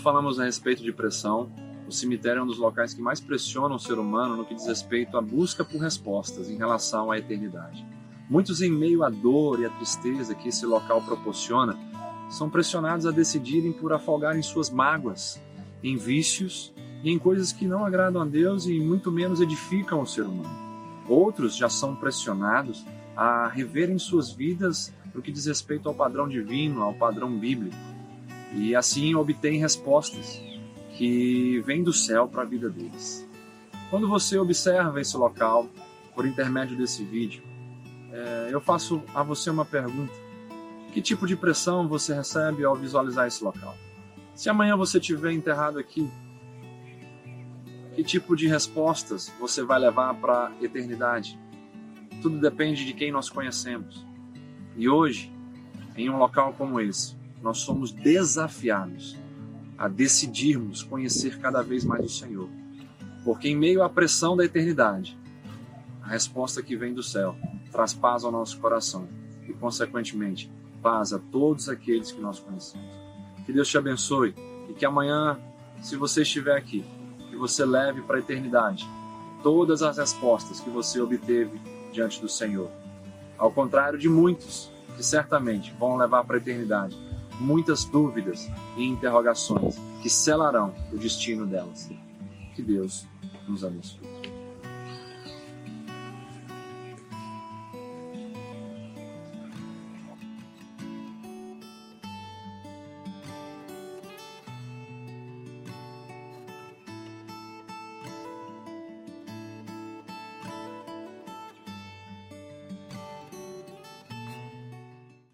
falamos a respeito de pressão, o cemitério é um dos locais que mais pressionam o ser humano no que diz respeito à busca por respostas em relação à eternidade. Muitos, em meio à dor e à tristeza que esse local proporciona, são pressionados a decidirem por afogarem suas mágoas em vícios e em coisas que não agradam a Deus e muito menos edificam o ser humano. Outros já são pressionados a reverem suas vidas no que diz respeito ao padrão divino, ao padrão bíblico, e assim obtêm respostas que vêm do céu para a vida deles. Quando você observa esse local por intermédio desse vídeo, é, eu faço a você uma pergunta: que tipo de pressão você recebe ao visualizar esse local? Se amanhã você estiver enterrado aqui, que tipo de respostas você vai levar para a eternidade? Tudo depende de quem nós conhecemos. E hoje, em um local como esse, nós somos desafiados a decidirmos conhecer cada vez mais o Senhor. Porque em meio à pressão da eternidade, a resposta que vem do céu traz paz ao nosso coração e, consequentemente, paz a todos aqueles que nós conhecemos. Que Deus te abençoe e que amanhã, se você estiver aqui, que você leve para a eternidade todas as respostas que você obteve diante do Senhor. Ao contrário de muitos que certamente vão levar para a eternidade muitas dúvidas e interrogações que selarão o destino delas. Que Deus nos abençoe.